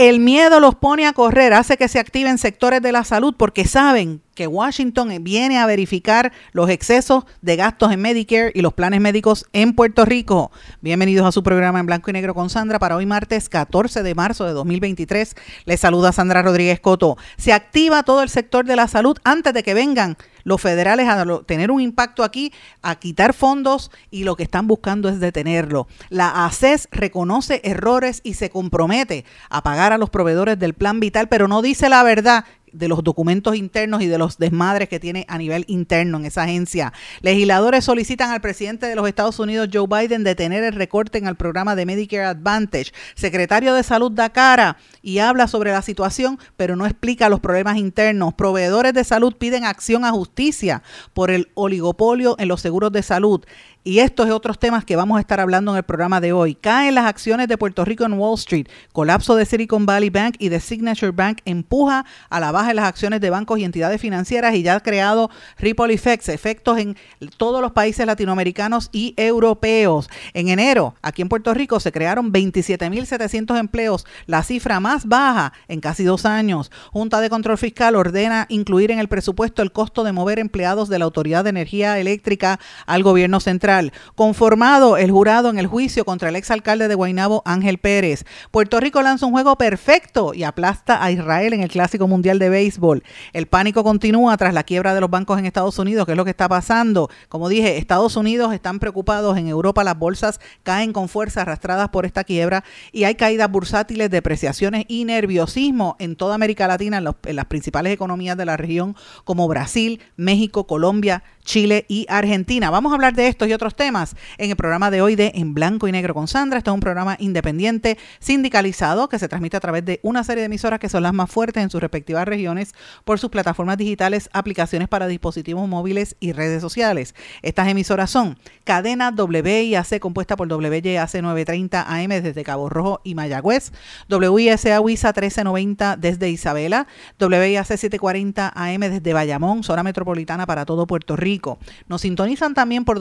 El miedo los pone a correr, hace que se activen sectores de la salud porque saben Washington viene a verificar los excesos de gastos en Medicare y los planes médicos en Puerto Rico. Bienvenidos a su programa en blanco y negro con Sandra para hoy martes 14 de marzo de 2023. Les saluda Sandra Rodríguez Coto. Se activa todo el sector de la salud antes de que vengan los federales a tener un impacto aquí, a quitar fondos y lo que están buscando es detenerlo. La ACES reconoce errores y se compromete a pagar a los proveedores del plan vital, pero no dice la verdad de los documentos internos y de los desmadres que tiene a nivel interno en esa agencia. Legisladores solicitan al presidente de los Estados Unidos, Joe Biden, detener el recorte en el programa de Medicare Advantage. Secretario de Salud da cara y habla sobre la situación, pero no explica los problemas internos. Proveedores de salud piden acción a justicia por el oligopolio en los seguros de salud. Y estos y otros temas que vamos a estar hablando en el programa de hoy. Caen las acciones de Puerto Rico en Wall Street. Colapso de Silicon Valley Bank y de Signature Bank empuja a la baja las acciones de bancos y entidades financieras y ya ha creado ripple effects, efectos en todos los países latinoamericanos y europeos. En enero, aquí en Puerto Rico, se crearon 27.700 empleos, la cifra más baja en casi dos años. Junta de Control Fiscal ordena incluir en el presupuesto el costo de mover empleados de la Autoridad de Energía Eléctrica al gobierno central Conformado el jurado en el juicio contra el exalcalde de Guaynabo, Ángel Pérez. Puerto Rico lanza un juego perfecto y aplasta a Israel en el Clásico Mundial de Béisbol. El pánico continúa tras la quiebra de los bancos en Estados Unidos, que es lo que está pasando. Como dije, Estados Unidos están preocupados, en Europa las bolsas caen con fuerza arrastradas por esta quiebra y hay caídas bursátiles, depreciaciones y nerviosismo en toda América Latina, en, las principales economías de la región como Brasil, México, Colombia, Chile y Argentina. Vamos a hablar de estos y otros temas en el programa de hoy de En Blanco y Negro con Sandra. Este es un programa independiente, sindicalizado, que se transmite a través de una serie de emisoras que son las más fuertes en sus respectivas regiones por sus plataformas digitales, aplicaciones para dispositivos móviles y redes sociales. Estas emisoras son Cadena WIAC, compuesta por WYAC 930 AM desde Cabo Rojo y Mayagüez, WISA WISA 1390 desde Isabela, WIAC 740 AM desde Bayamón, zona metropolitana para todo Puerto Rico nos sintonizan también por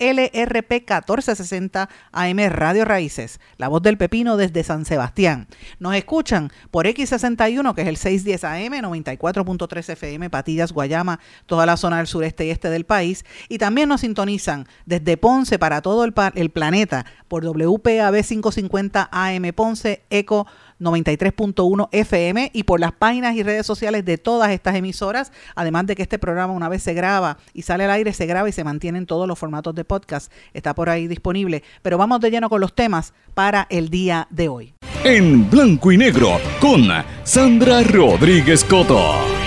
WLRP 1460 AM Radio Raíces, la voz del pepino desde San Sebastián. Nos escuchan por X61, que es el 610 AM, 94.3 FM, Patillas, Guayama, toda la zona del sureste y este del país. Y también nos sintonizan desde Ponce para todo el, el planeta por WPAB 550 AM Ponce, Eco 93.1 FM y por las páginas y redes sociales de todas estas emisoras, además de que este programa una vez se graba y sale al aire, se graba y se mantiene en todos los formatos de podcast, está por ahí disponible. Pero vamos de lleno con los temas para el día de hoy. En blanco y negro con Sandra Rodríguez Coto.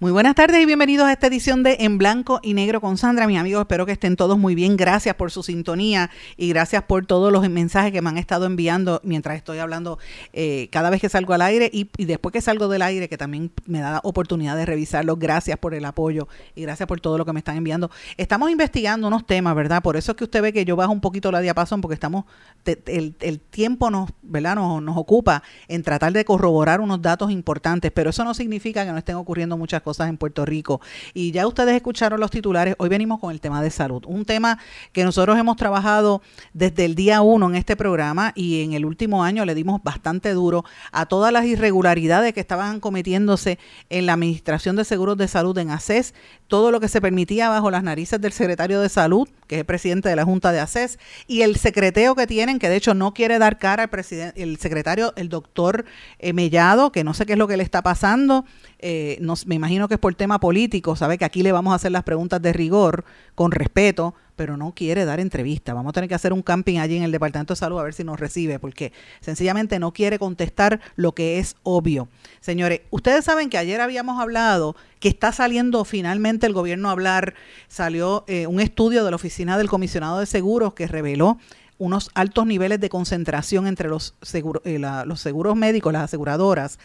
Muy buenas tardes y bienvenidos a esta edición de En Blanco y Negro con Sandra. Mis amigos, espero que estén todos muy bien. Gracias por su sintonía y gracias por todos los mensajes que me han estado enviando mientras estoy hablando eh, cada vez que salgo al aire y, después que salgo del aire, que también me da oportunidad de revisarlo. Gracias por el apoyo y gracias por todo lo que me están enviando. Estamos investigando unos temas, ¿verdad? Por eso es que usted ve que yo bajo un poquito la diapasón porque estamos, el, tiempo nos, ¿verdad? Nos, nos ocupa en tratar de corroborar unos datos importantes, pero eso no significa que no estén ocurriendo muchas cosas cosas en Puerto Rico. Y ya ustedes escucharon los titulares, hoy venimos con el tema de salud, un tema que nosotros hemos trabajado desde el día uno en este programa y en el último año le dimos bastante duro a todas las irregularidades que estaban cometiéndose en la Administración de Seguros de Salud en ACES, todo lo que se permitía bajo las narices del secretario de Salud, que es el presidente de la Junta de ACES, y el secreteo que tienen, que de hecho no quiere dar cara al presidente, el secretario, el doctor eh, Mellado, que no sé qué es lo que le está pasando, eh, me imagino que es por tema político, sabe que aquí le vamos a hacer las preguntas de rigor, con respeto, pero no quiere dar entrevista. Vamos a tener que hacer un camping allí en el Departamento de Salud a ver si nos recibe, porque sencillamente no quiere contestar lo que es obvio. Señores, ustedes saben que ayer habíamos hablado que está saliendo finalmente el gobierno a hablar, salió eh, un estudio de la Oficina del Comisionado de Seguros que reveló unos altos niveles de concentración entre los, eh, los seguros médicos, las aseguradoras,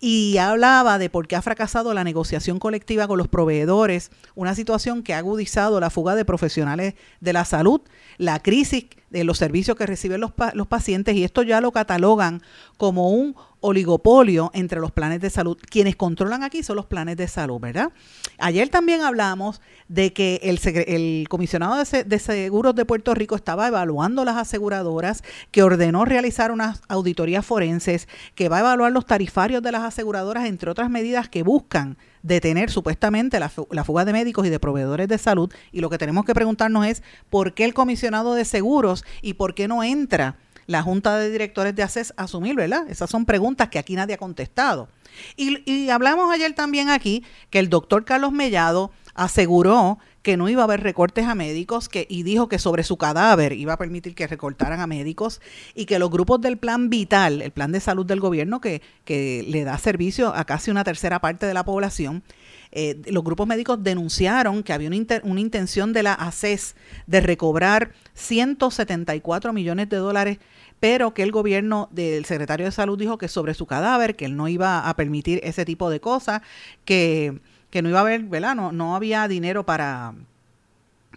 y hablaba de por qué ha fracasado la negociación colectiva con los proveedores, una situación que ha agudizado la fuga de profesionales de la salud, la crisis de los servicios que reciben los, los pacientes, y esto ya lo catalogan como un oligopolio entre los planes de salud. Quienes controlan aquí son los planes de salud, ¿verdad? Ayer también hablamos de que el, comisionado de, seguros de Puerto Rico estaba evaluando las aseguradoras, que ordenó realizar unas auditorías forenses, que va a evaluar los tarifarios de las aseguradoras, entre otras medidas que buscan detener supuestamente la fuga de médicos y de proveedores de salud. Y lo que tenemos que preguntarnos es por qué el comisionado de seguros y por qué no entra la Junta de Directores de ACES asumir, ¿verdad? Esas son preguntas que aquí nadie ha contestado. Y, hablamos ayer también aquí que el doctor Carlos Mellado aseguró que no iba a haber recortes a médicos y dijo que sobre su cadáver iba a permitir que recortaran a médicos y que los grupos del plan vital, el plan de salud del gobierno que, que le da servicio a casi una tercera parte de la población, eh, los grupos médicos denunciaron que había una, una intención de la ACES de recobrar 174 millones de dólares pero que el gobierno del secretario de salud dijo que sobre su cadáver, que él no iba a permitir ese tipo de cosas, que, no iba a haber, ¿verdad? No, no había dinero para,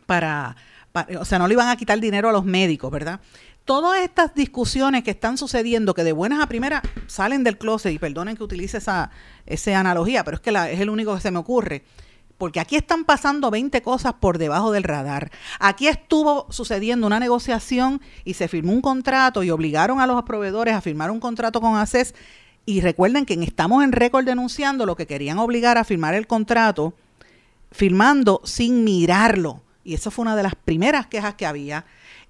para, o sea, no le iban a quitar dinero a los médicos, ¿verdad? Todas estas discusiones que están sucediendo, que de buenas a primeras salen del closet, y perdonen que utilice esa, esa analogía, pero es que la, es el único que se me ocurre, porque aquí están pasando 20 cosas por debajo del radar. Aquí estuvo sucediendo una negociación y se firmó un contrato y obligaron a los proveedores a firmar un contrato con ACES. Y recuerden que estamos en récord denunciando lo que querían obligar a firmar el contrato, firmando sin mirarlo. Y eso fue una de las primeras quejas que había.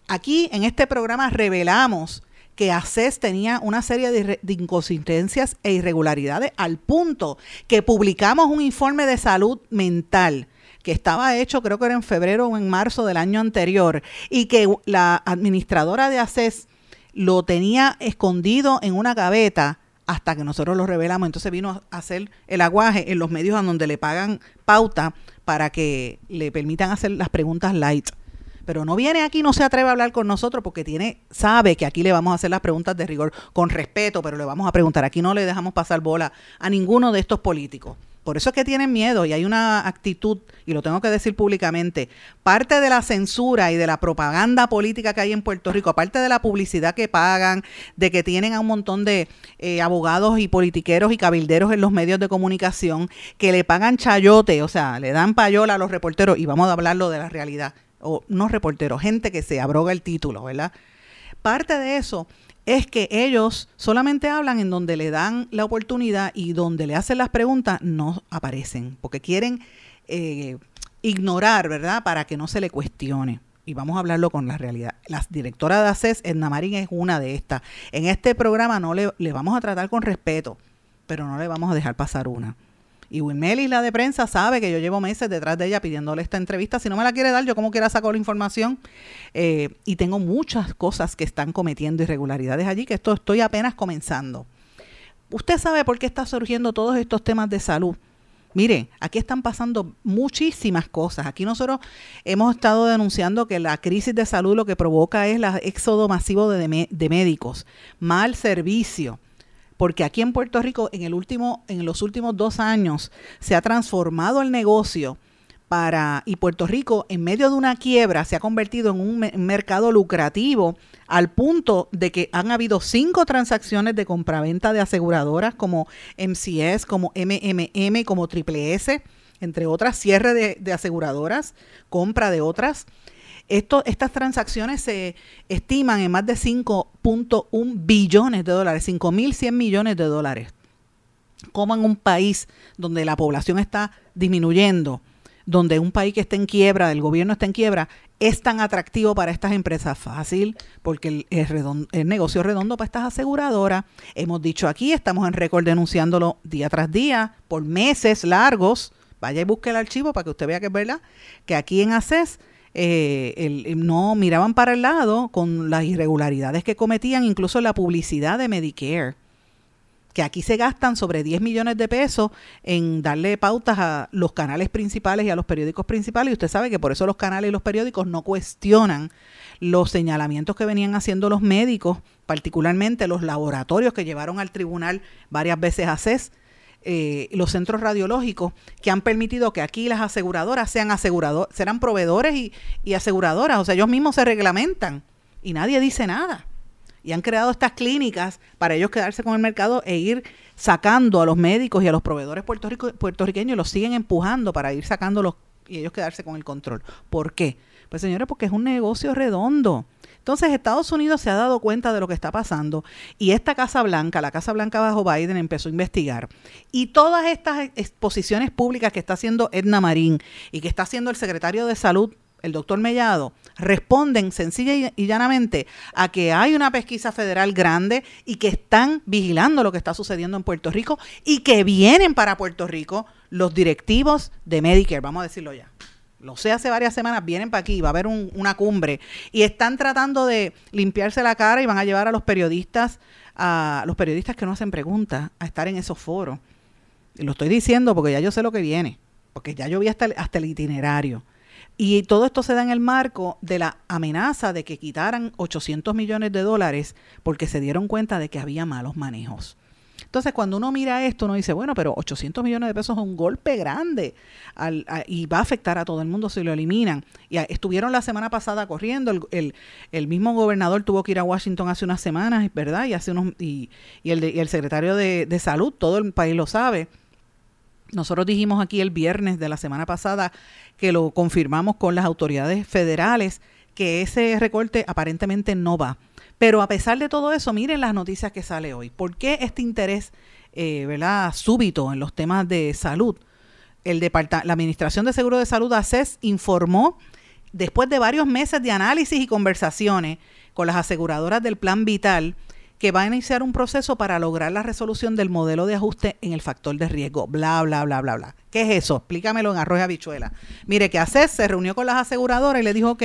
Aquí en este programa revelamos que ACES tenía una serie de, inconsistencias e irregularidades al punto que publicamos un informe de salud mental que estaba hecho creo que era en febrero o en marzo del año anterior y que la administradora de ACES lo tenía escondido en una gaveta hasta que nosotros lo revelamos. Entonces vino a hacer el aguaje en los medios a donde le pagan pauta para que le permitan hacer las preguntas light pero no viene aquí, no se atreve a hablar con nosotros porque tiene, sabe que aquí le vamos a hacer las preguntas de rigor con respeto, pero le vamos a preguntar. Aquí no le dejamos pasar bola a ninguno de estos políticos. Por eso es que tienen miedo y hay una actitud, y lo tengo que decir públicamente, parte de la censura y de la propaganda política que hay en Puerto Rico, aparte de la publicidad que pagan, de que tienen a un montón de eh, abogados y politiqueros y cabilderos en los medios de comunicación, que le pagan chayote, o sea, le dan payola a los reporteros, y vamos a hablarlo de la realidad o no reporteros, gente que se abroga el título, ¿verdad? Parte de eso es que ellos solamente hablan en donde le dan la oportunidad y donde le hacen las preguntas no aparecen, porque quieren eh, ignorar, ¿verdad? Para que no se le cuestione. Y vamos a hablarlo con la realidad. La directora de ACES, Edna Marín, es una de estas. En este programa no le, le vamos a tratar con respeto, pero no le vamos a dejar pasar una. Y Wilmelis, la de prensa, sabe que yo llevo meses detrás de ella pidiéndole esta entrevista. Si no me la quiere dar, yo como quiera saco la información. Eh, y tengo muchas cosas que están cometiendo irregularidades allí, que esto estoy apenas comenzando. ¿Usted sabe por qué está surgiendo todos estos temas de salud? Mire, aquí están pasando muchísimas cosas. Aquí nosotros hemos estado denunciando que la crisis de salud lo que provoca es el éxodo masivo de médicos, mal servicio porque aquí en Puerto Rico en, el último, en los últimos dos años se ha transformado el negocio para, y Puerto Rico en medio de una quiebra se ha convertido en un mercado lucrativo al punto de que han habido cinco transacciones de compraventa de aseguradoras como MCS, como MMM, como Triple S, entre otras, cierre de, de aseguradoras, compra de otras estas transacciones se estiman en más de 5.1 billones de dólares, 5.100 millones de dólares. Como en un país donde la población está disminuyendo, donde un país que está en quiebra, el gobierno está en quiebra, es tan atractivo para estas empresas fácil, porque el, el negocio es redondo para estas aseguradoras. Hemos dicho aquí, estamos en récord denunciándolo día tras día, por meses largos. Vaya y busque el archivo para que usted vea que es verdad, que aquí en ACES eh, no miraban para el lado con las irregularidades que cometían, incluso la publicidad de Medicare que aquí se gastan sobre 10 millones de pesos en darle pautas a los canales principales y a los periódicos principales. Y usted sabe que por eso los canales y los periódicos no cuestionan los señalamientos que venían haciendo los médicos, particularmente los laboratorios que llevaron al tribunal varias veces a CES, eh, los centros radiológicos, que han permitido que aquí las aseguradoras sean aseguradoras, serán proveedores y, y aseguradoras. O sea, ellos mismos se reglamentan y nadie dice nada y han creado estas clínicas para ellos quedarse con el mercado e ir sacando a los médicos y a los proveedores puertorriqueños, los siguen empujando para ir sacándolos y ellos quedarse con el control. ¿Por qué? Pues señores, porque es un negocio redondo. Entonces Estados Unidos se ha dado cuenta de lo que está pasando y esta Casa Blanca, la Casa Blanca bajo Biden, empezó a investigar. Y todas estas exposiciones públicas que está haciendo Edna Marín y que está haciendo el secretario de Salud el doctor Mellado, responden sencilla y llanamente a que hay una pesquisa federal grande y que están vigilando lo que está sucediendo en Puerto Rico y que vienen para Puerto Rico los directivos de Medicare, vamos a decirlo ya. Lo sé, hace varias semanas vienen para aquí, va a haber una cumbre y están tratando de limpiarse la cara y van a llevar a los periodistas, a los periodistas que no hacen preguntas, a estar en esos foros. Y lo estoy diciendo porque ya yo sé lo que viene, porque ya yo vi hasta hasta el itinerario. Y todo esto se da en el marco de la amenaza de que quitaran 800 millones de dólares porque se dieron cuenta de que había malos manejos. Entonces, cuando uno mira esto, uno dice, bueno, pero 800 millones de pesos es un golpe grande y va a afectar a todo el mundo si lo eliminan. Y estuvieron la semana pasada corriendo, el, el, mismo gobernador tuvo que ir a Washington hace unas semanas, ¿verdad? Y, hace unos, y, y el, y el secretario de, de Salud, todo el país lo sabe. Nosotros dijimos aquí el viernes de la semana pasada que lo confirmamos con las autoridades federales, que ese recorte aparentemente no va. Pero a pesar de todo eso, miren las noticias que sale hoy. ¿Por qué este interés eh, ¿verdad? súbito en los temas de salud? El la Administración de Seguro de Salud, ACES, informó, después de varios meses de análisis y conversaciones con las aseguradoras del Plan Vital, que va a iniciar un proceso para lograr la resolución del modelo de ajuste en el factor de riesgo. Bla, bla, bla, bla, bla. ¿Qué es eso? Explícamelo en arroz y habichuela. Mire, que ACES se reunió con las aseguradoras y le dijo, ok,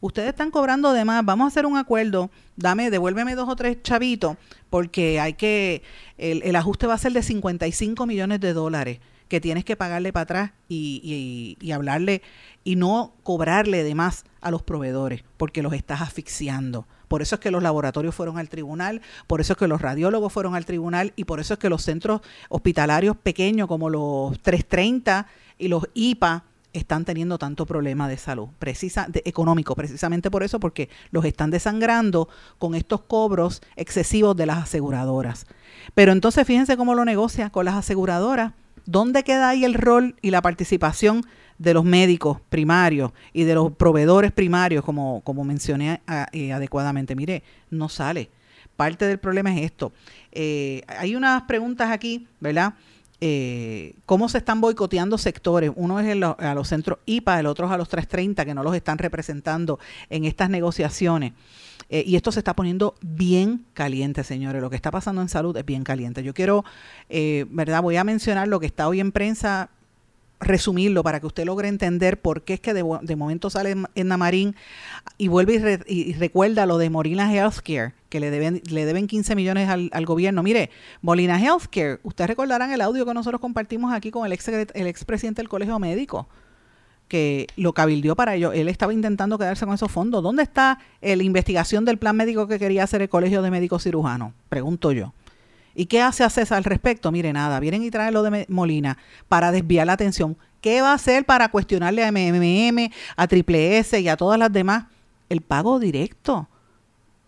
ustedes están cobrando de más, vamos a hacer un acuerdo, dame, devuélveme dos o tres chavitos, porque hay que, el, el ajuste va a ser de 55 millones de dólares que tienes que pagarle para atrás y, y, hablarle y no cobrarle de más a los proveedores, porque los estás asfixiando. Por eso es que los laboratorios fueron al tribunal, por eso es que los radiólogos fueron al tribunal y por eso es que los centros hospitalarios pequeños como los 330 y los IPA están teniendo tanto problema de salud, precisa, económico, precisamente por eso, porque los están desangrando con estos cobros excesivos de las aseguradoras. Pero entonces fíjense cómo lo negocia con las aseguradoras ¿Dónde queda ahí el rol y la participación de los médicos primarios y de los proveedores primarios, como, como mencioné eh, adecuadamente? Mire, no sale. Parte del problema es esto. Eh, hay unas preguntas aquí, ¿verdad? Eh, cómo se están boicoteando sectores. Uno es a los centros IPA, el otro es a los 330, que no los están representando en estas negociaciones. Y esto se está poniendo bien caliente, señores. Lo que está pasando en salud es bien caliente. Yo quiero, eh, ¿verdad? Voy a mencionar lo que está hoy en prensa resumirlo para que usted logre entender por qué es que de, momento sale en Marín y vuelve y, recuerda lo de Molina Healthcare, que le deben, le deben 15 millones al, gobierno. Mire, Molina Healthcare, ustedes recordarán el audio que nosotros compartimos aquí con el ex, el expresidente del Colegio Médico que lo cabildió para ello. Él estaba intentando quedarse con esos fondos. ¿Dónde está la investigación del plan médico que quería hacer el Colegio de Médicos Cirujanos? Pregunto yo. ¿Y qué hace ACES al respecto? Mire, nada, vienen y traen lo de Molina para desviar la atención. ¿Qué va a hacer para cuestionarle a MMM, a Triple S y a todas las demás? El pago directo,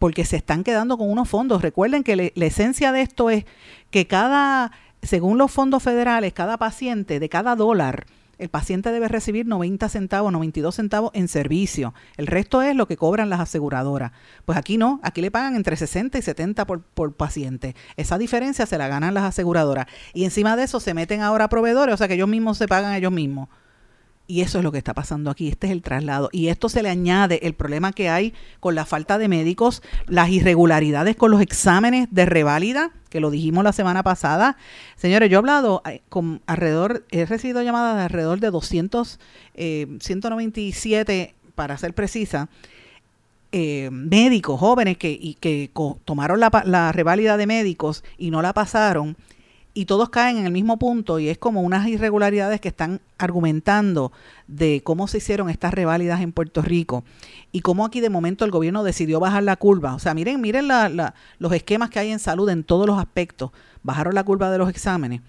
porque se están quedando con unos fondos. Recuerden que la esencia de esto es que cada, según los fondos federales, cada paciente de cada dólar el paciente debe recibir 90 centavos, 92 centavos en servicio. El resto es lo que cobran las aseguradoras. Pues aquí no, aquí le pagan entre 60 y 70 por, por paciente. Esa diferencia se la ganan las aseguradoras. Y encima de eso se meten ahora proveedores, o sea que ellos mismos se pagan ellos mismos. Y eso es lo que está pasando aquí. Este es el traslado. Y esto se le añade el problema que hay con la falta de médicos, las irregularidades con los exámenes de reválida, que lo dijimos la semana pasada. Señores, yo he hablado eh, con alrededor, he recibido llamadas de alrededor de 200, 197 para ser precisa, eh, médicos jóvenes que, y que tomaron la, la reválida de médicos y no la pasaron, y todos caen en el mismo punto y es como unas irregularidades que están argumentando de cómo se hicieron estas reválidas en Puerto Rico y cómo aquí de momento el gobierno decidió bajar la curva. O sea, miren, miren la, los esquemas que hay en salud en todos los aspectos. Bajaron la curva de los exámenes.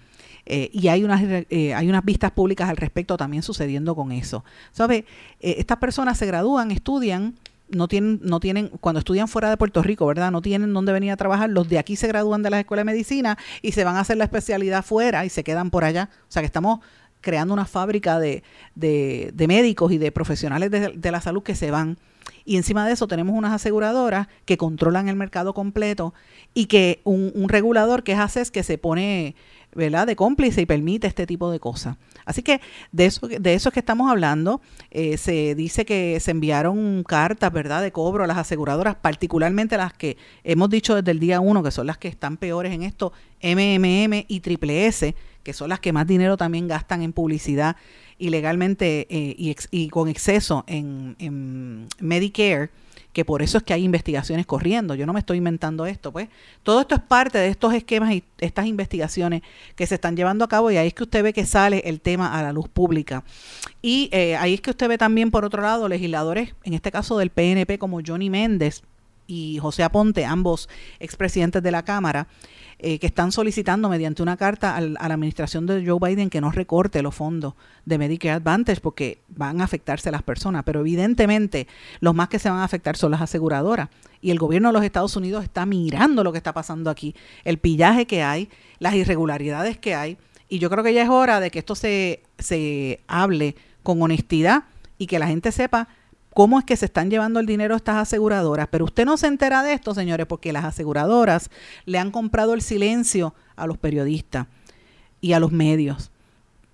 Eh, y hay unas, eh, hay unas vistas públicas al respecto también sucediendo con eso. ¿Sabe? Eh, estas personas se gradúan, estudian, no tienen, no tienen, cuando estudian fuera de Puerto Rico, ¿verdad? No tienen dónde venir a trabajar. Los de aquí se gradúan de la escuela de medicina y se van a hacer la especialidad fuera y se quedan por allá. O sea que estamos creando una fábrica de, de, médicos y de profesionales de, la salud que se van. Y encima de eso tenemos unas aseguradoras que controlan el mercado completo y que un, regulador que es ACES que se pone ¿verdad? de cómplice y permite este tipo de cosas. Así que de eso, de eso es que estamos hablando. Eh, se dice que se enviaron cartas, ¿verdad?, de cobro a las aseguradoras, particularmente las que hemos dicho desde el día uno, que son las que están peores en esto, MMM y Triple S, que son las que más dinero también gastan en publicidad ilegalmente eh, y, con exceso en, en Medicare que por eso es que hay investigaciones corriendo. Yo no me estoy inventando esto, pues. Todo esto es parte de estos esquemas y estas investigaciones que se están llevando a cabo y ahí es que usted ve que sale el tema a la luz pública. Y eh, ahí es que usted ve también, por otro lado, legisladores, en este caso del PNP, como Johnny Méndez y José Aponte, ambos expresidentes de la Cámara, eh, que están solicitando mediante una carta a la administración de Joe Biden que no recorte los fondos de Medicare Advantage porque van a afectarse las personas. Pero evidentemente los más que se van a afectar son las aseguradoras. Y el gobierno de los Estados Unidos está mirando lo que está pasando aquí, el pillaje que hay, las irregularidades que hay. Y yo creo que ya es hora de que esto se, se hable con honestidad y que la gente sepa cómo es que se están llevando el dinero estas aseguradoras. Pero usted no se entera de esto, señores, porque las aseguradoras le han comprado el silencio a los periodistas y a los medios.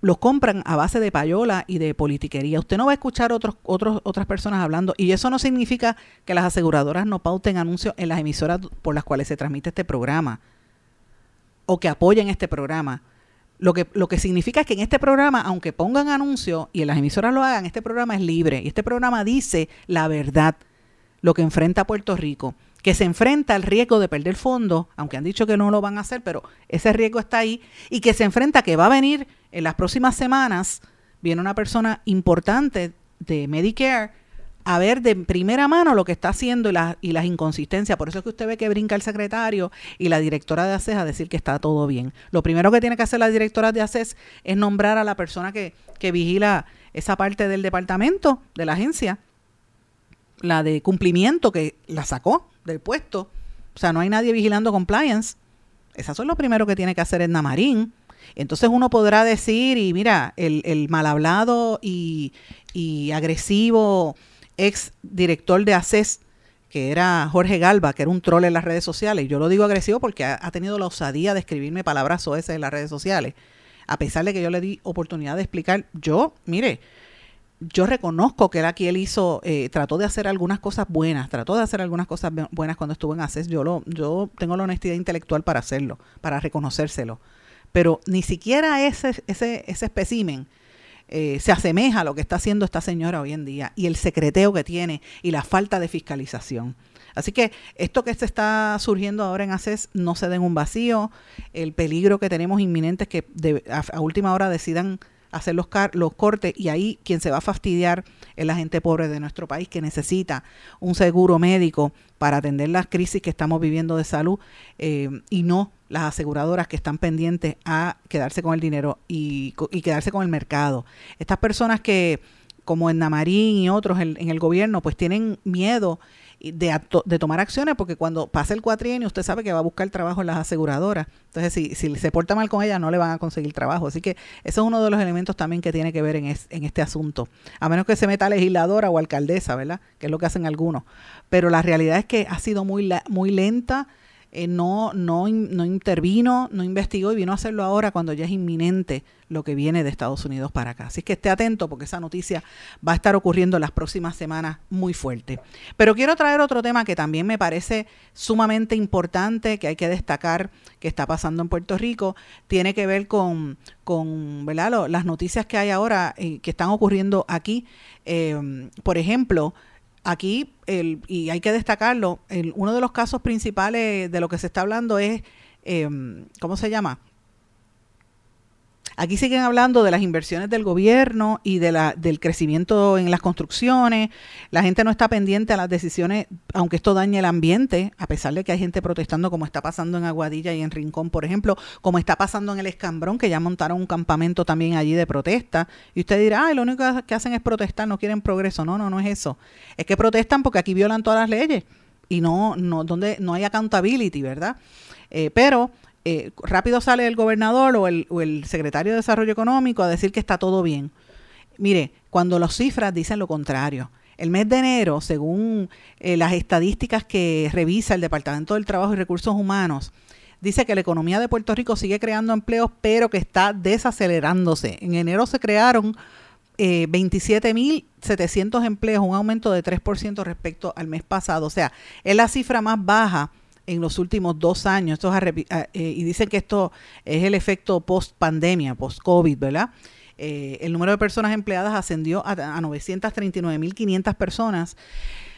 Los compran a base de payola y de politiquería. Usted no va a escuchar otros, otros, otras personas hablando. Y eso no significa que las aseguradoras no pauten anuncios en las emisoras por las cuales se transmite este programa o que apoyen este programa. Lo que, lo que significa es que en este programa, aunque pongan anuncios y en las emisoras lo hagan, este programa es libre. Y este programa dice la verdad, lo que enfrenta Puerto Rico, que se enfrenta al riesgo de perder fondos, aunque han dicho que no lo van a hacer, pero ese riesgo está ahí, y que se enfrenta que va a venir en las próximas semanas, viene una persona importante de Medicare a ver de primera mano lo que está haciendo y, y las inconsistencias. Por eso es que usted ve que brinca el secretario y la directora de ACES a decir que está todo bien. Lo primero que tiene que hacer la directora de ACES es nombrar a la persona que, que vigila esa parte del departamento, de la agencia, la de cumplimiento que la sacó del puesto. O sea, no hay nadie vigilando compliance. Eso es lo primero que tiene que hacer Edna Marín. Entonces uno podrá decir, y mira, el, mal hablado y agresivo ex director de ACES, que era Jorge Galva, que era un troll en las redes sociales. Yo lo digo agresivo porque ha, tenido la osadía de escribirme palabras OS en las redes sociales. A pesar de que yo le di oportunidad de explicar, yo, mire, yo reconozco que él aquí él hizo, eh, trató de hacer algunas cosas buenas, trató de hacer algunas cosas buenas cuando estuvo en ACES. Yo, lo, yo tengo la honestidad intelectual para hacerlo, para reconocérselo. Pero ni siquiera ese, ese, ese espécimen eh, se asemeja a lo que está haciendo esta señora hoy en día y el secreteo que tiene y la falta de fiscalización. Así que esto que se está surgiendo ahora en ACES no se den un vacío. El peligro que tenemos inminente es que a, última hora decidan hacer los, los cortes y ahí quien se va a fastidiar es la gente pobre de nuestro país que necesita un seguro médico para atender las crisis que estamos viviendo de salud eh, y no las aseguradoras que están pendientes a quedarse con el dinero y, quedarse con el mercado. Estas personas que, como en Namarín y otros en, el gobierno, pues tienen miedo de, de, tomar acciones porque cuando pasa el cuatrienio usted sabe que va a buscar trabajo en las aseguradoras. Entonces, si, si se porta mal con ella, no le van a conseguir trabajo. Así que eso es uno de los elementos también que tiene que ver en, en este asunto. A menos que se meta legisladora o alcaldesa, ¿verdad? Que es lo que hacen algunos. Pero la realidad es que ha sido muy, muy lenta eh, no, no, no intervino, no investigó y vino a hacerlo ahora cuando ya es inminente lo que viene de Estados Unidos para acá. Así que esté atento porque esa noticia va a estar ocurriendo las próximas semanas muy fuerte. Pero quiero traer otro tema que también me parece sumamente importante, que hay que destacar que está pasando en Puerto Rico, tiene que ver con, con ¿verdad? las noticias que hay ahora, eh, que están ocurriendo aquí. Eh, por ejemplo, aquí, el, y hay que destacarlo, el, uno de los casos principales de lo que se está hablando es, eh, ¿cómo se llama? Aquí siguen hablando de las inversiones del gobierno y de la, del crecimiento en las construcciones. La gente no está pendiente a las decisiones, aunque esto dañe el ambiente, a pesar de que hay gente protestando como está pasando en Aguadilla y en Rincón, por ejemplo, como está pasando en el Escambrón, que ya montaron un campamento también allí de protesta. Y usted dirá, ay, lo único que hacen es protestar, no quieren progreso. No, no, no es eso. Es que protestan porque aquí violan todas las leyes y no, no, donde no hay accountability, ¿verdad? Eh, pero eh, rápido sale el gobernador o el, o el secretario de Desarrollo Económico a decir que está todo bien. Mire, cuando las cifras dicen lo contrario. El mes de enero, según eh, las estadísticas que revisa el Departamento del Trabajo y Recursos Humanos, dice que la economía de Puerto Rico sigue creando empleos, pero que está desacelerándose. En enero se crearon eh, 27.700 empleos, un aumento de 3% respecto al mes pasado. O sea, es la cifra más baja en los últimos dos años. Esto es eh, y dicen que esto es el efecto post pandemia, post COVID, ¿verdad? Eh, el número de personas empleadas ascendió a, a 939.500 personas,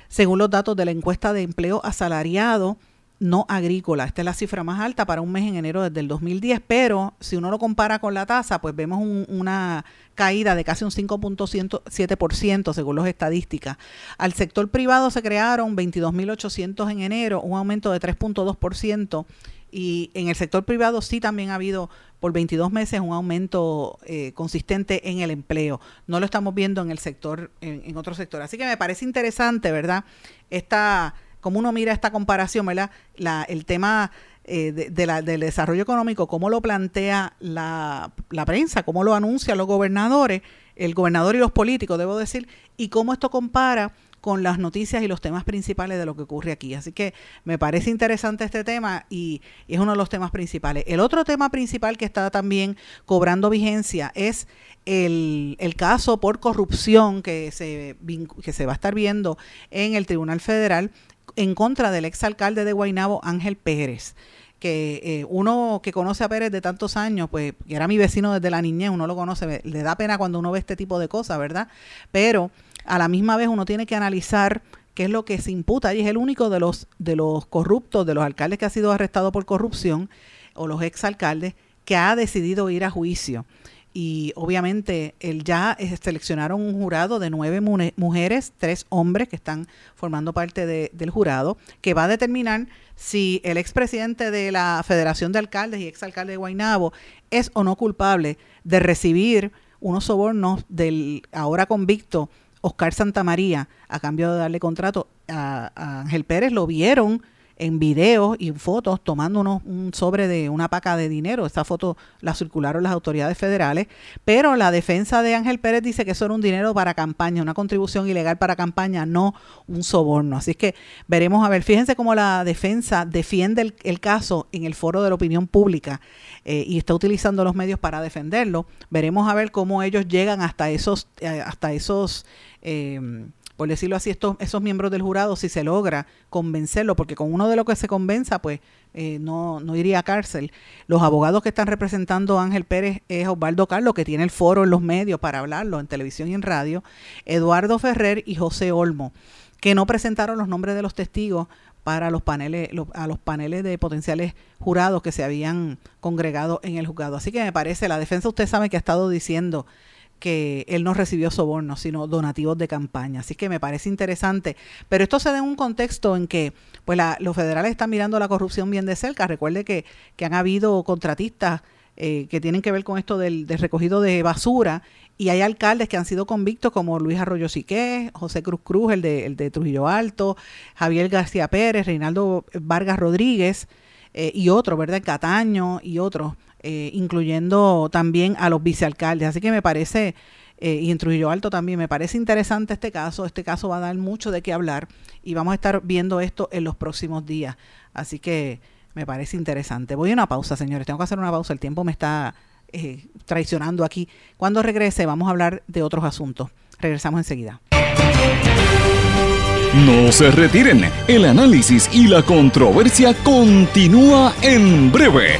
según los datos de la encuesta de empleo asalariado no agrícola. Esta es la cifra más alta para un mes en enero desde el 2010, pero si uno lo compara con la tasa, pues vemos una caída de casi un 5.7% según las estadísticas. Al sector privado se crearon 22.800 en enero, un aumento de 3.2%. Y en el sector privado sí también ha habido por 22 meses un aumento eh, consistente en el empleo. No lo estamos viendo en el sector, en, en otro sector. Así que me parece interesante, ¿verdad? Esta cómo uno mira esta comparación, ¿verdad? La, el tema eh, de, la, del desarrollo económico, cómo lo plantea la, la prensa, cómo lo anuncian los gobernadores, el gobernador y los políticos, debo decir, y cómo esto compara con las noticias y los temas principales de lo que ocurre aquí. Así que me parece interesante este tema y, es uno de los temas principales. El otro tema principal que está también cobrando vigencia es el, el caso por corrupción que se, que se va a estar viendo en el Tribunal Federal en contra del exalcalde de Guaynabo, Ángel Pérez que eh, uno que conoce a Pérez de tantos años, pues que era mi vecino desde la niñez, uno lo conoce, le da pena cuando uno ve este tipo de cosas, ¿verdad? Pero a la misma vez uno tiene que analizar qué es lo que se imputa y es el único de los de los corruptos, de los alcaldes que ha sido arrestado por corrupción o los exalcaldes que ha decidido ir a juicio y obviamente él ya seleccionaron un jurado de nueve mujeres, tres hombres que están formando parte del jurado, que va a determinar si el expresidente de la Federación de Alcaldes y exalcalde de Guaynabo es o no culpable de recibir unos sobornos del ahora convicto Oscar Santamaría a cambio de darle contrato a Ángel Pérez. Lo vieron en videos y fotos tomando un sobre de una paca de dinero. Esa foto la circularon las autoridades federales, pero la defensa de Ángel Pérez dice que eso era un dinero para campaña, una contribución ilegal para campaña, no un soborno. Así que veremos a ver, fíjense cómo la defensa defiende el, caso en el foro de la opinión pública eh, y está utilizando los medios para defenderlo. Veremos a ver cómo ellos llegan hasta esos, eh, hasta esos eh, por decirlo así, estos, esos miembros del jurado, si se logra convencerlo, porque con uno de los que se convenza, pues eh, no, no iría a cárcel. Los abogados que están representando a Ángel Pérez es Osvaldo Carlos, que tiene el foro en los medios para hablarlo, en televisión y en radio, Eduardo Ferrer y José Olmo, que no presentaron los nombres de los testigos para los paneles, a los paneles de potenciales jurados que se habían congregado en el juzgado. Así que me parece, la defensa usted sabe que ha estado diciendo que él no recibió sobornos, sino donativos de campaña. Así que me parece interesante. Pero esto se da en un contexto en que pues los federales están mirando la corrupción bien de cerca. Recuerde que, que han habido contratistas eh, que tienen que ver con esto del, recogido de basura y hay alcaldes que han sido convictos como Luis Arroyo Siqué, José Cruz Cruz, el de, el de Trujillo Alto, Javier García Pérez, Reinaldo Vargas Rodríguez eh, y otros, ¿verdad? Cataño y otros eh, incluyendo también a los vicealcaldes. Así que me parece, eh, y en Trujillo Alto también, me parece interesante este caso. Este caso va a dar mucho de qué hablar y vamos a estar viendo esto en los próximos días. Así que Me parece interesante. Voy a una pausa, señores. Tengo que hacer una pausa. El tiempo me está eh, traicionando aquí. Cuando regrese vamos a hablar de otros asuntos. Regresamos enseguida. No se retiren, el análisis y la controversia continúa en breve,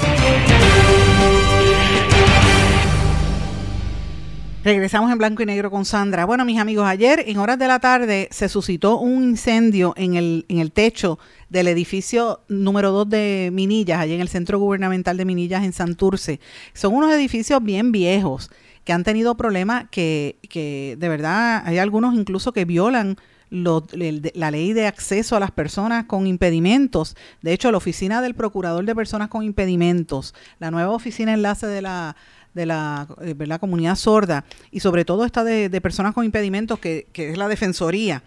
Regresamos en blanco y negro con Sandra. Bueno, mis amigos, ayer en horas de la tarde se suscitó un incendio en el, en el techo del edificio número 2 de Minillas, allí en el Centro Gubernamental de Minillas en Santurce. Son unos edificios bien viejos que han tenido problemas que, que de verdad hay algunos incluso que violan la ley de acceso a las personas con impedimentos. De hecho, la oficina del Procurador de Personas con Impedimentos, la nueva oficina enlace de la de la eh, comunidad sorda y sobre todo esta de, personas con impedimentos que, es la defensoría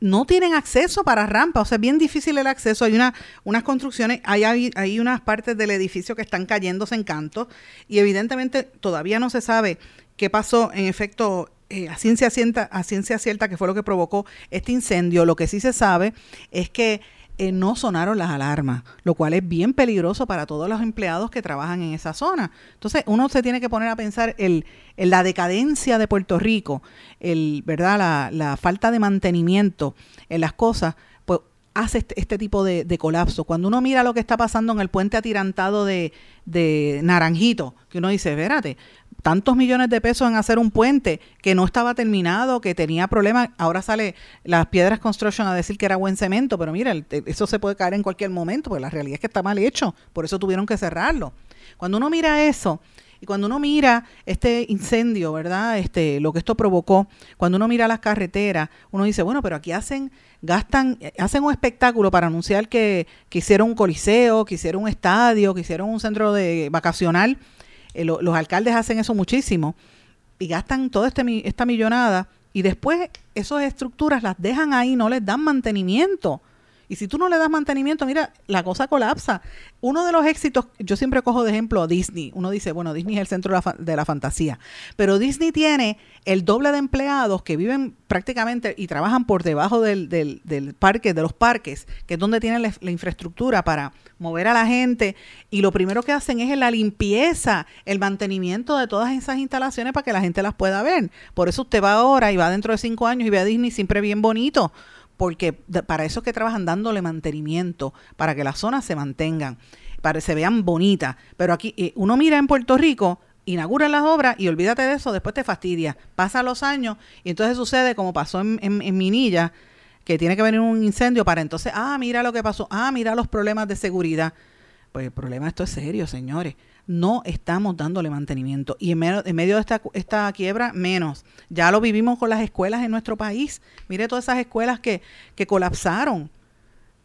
no tienen acceso para rampa, o sea, es bien difícil el acceso. Hay una, unas construcciones, hay, hay, unas partes del edificio que están cayéndose en canto y evidentemente todavía no se sabe qué pasó en efecto eh, a, ciencia cierta, a ciencia cierta que fue lo que provocó este incendio. Lo que sí se sabe es que eh, no sonaron las alarmas, lo cual es bien peligroso para todos los empleados que trabajan en esa zona. Entonces, uno se tiene que poner a pensar el, en la decadencia de Puerto Rico, el, ¿verdad? La, falta de mantenimiento en las cosas, pues hace este, este tipo de, de, colapso. Cuando uno mira lo que está pasando en el puente atirantado de, de Naranjito, que uno dice, espérate, tantos millones de pesos en hacer un puente que no estaba terminado, que tenía problemas. Ahora sale las piedras construction a decir que era buen cemento, pero mira, eso se puede caer en cualquier momento, porque la realidad es que está mal hecho, por eso tuvieron que cerrarlo. Cuando uno mira eso, y cuando uno mira este incendio, ¿verdad? Este, lo que esto provocó, cuando uno mira las carreteras, uno dice, bueno, pero aquí hacen, gastan, hacen un espectáculo para anunciar que, que hicieron un coliseo, que hicieron un estadio, que hicieron un centro de vacacional eh, los alcaldes hacen eso muchísimo y gastan toda este, esta millonada y después esas estructuras las dejan ahí, no les dan mantenimiento. Y si tú no le das mantenimiento, mira, la cosa colapsa. Uno de los éxitos, yo siempre cojo de ejemplo a Disney. Uno dice, bueno, Disney es el centro de la, fantasía. Pero Disney tiene el doble de empleados que viven prácticamente y trabajan por debajo del, del, parque, de los parques, que es donde tienen la, infraestructura para mover a la gente. Y lo primero que hacen es la limpieza, el mantenimiento de todas esas instalaciones para que la gente las pueda ver. Por eso usted va ahora y va dentro de cinco años y ve a Disney siempre bien bonito porque para eso es que trabajan dándole mantenimiento, para que las zonas se mantengan, para que se vean bonitas. Pero aquí eh, uno mira en Puerto Rico, inaugura las obras y olvídate de eso, después te fastidia. Pasan los años y entonces sucede como pasó en, en Minilla, que tiene que venir un incendio para entonces, ah, mira lo que pasó, ah, mira los problemas de seguridad. Pues el problema esto es serio, señores no estamos dándole mantenimiento. Y en medio, de esta, esta, quiebra, menos. Ya lo vivimos con las escuelas en nuestro país. Mire todas esas escuelas que, que colapsaron,